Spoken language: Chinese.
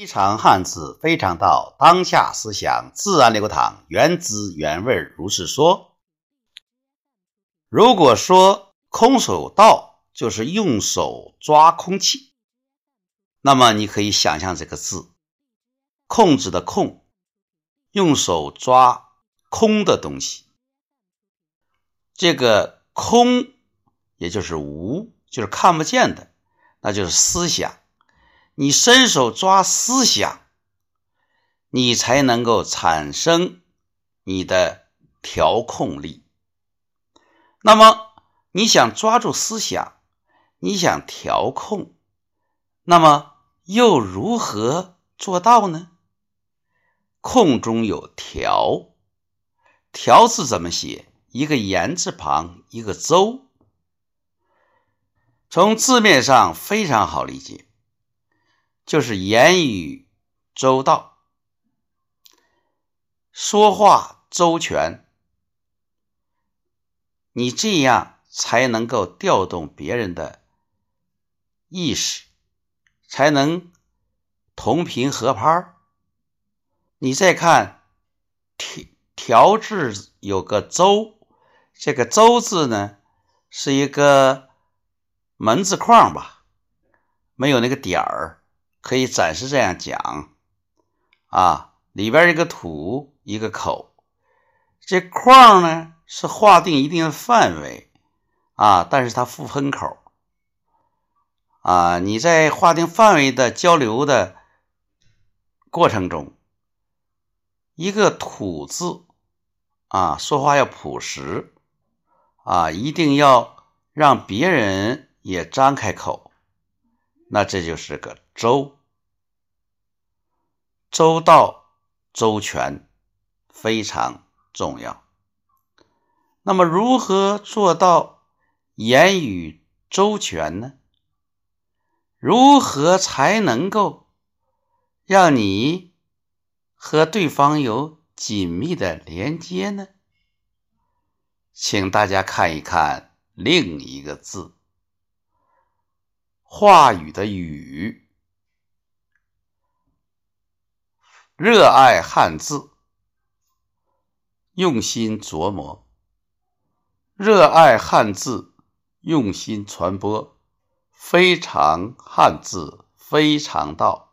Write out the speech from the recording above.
非常汉字，非常道，当下思想自然流淌，原汁原味如是说。如果说空手道就是用手抓空气，那么你可以想象这个字，控制的控，用手抓空的东西。这个空，也就是无，就是看不见的，那就是思想。你伸手抓思想，你才能够产生你的调控力。那么，你想抓住思想，你想调控，那么又如何做到呢？控中有调，调字怎么写？一个言字旁，一个周。从字面上非常好理解。就是言语周到，说话周全，你这样才能够调动别人的意识，才能同频合拍你再看调调制有个周，这个周字呢是一个门字框吧，没有那个点儿。可以暂时这样讲，啊，里边一个土一个口，这框呢是划定一定的范围，啊，但是它不分口，啊，你在划定范围的交流的过程中，一个土字，啊，说话要朴实，啊，一定要让别人也张开口，那这就是个。周周到周全非常重要。那么，如何做到言语周全呢？如何才能够让你和对方有紧密的连接呢？请大家看一看另一个字，话语的“语”。热爱汉字，用心琢磨；热爱汉字，用心传播。非常汉字，非常道。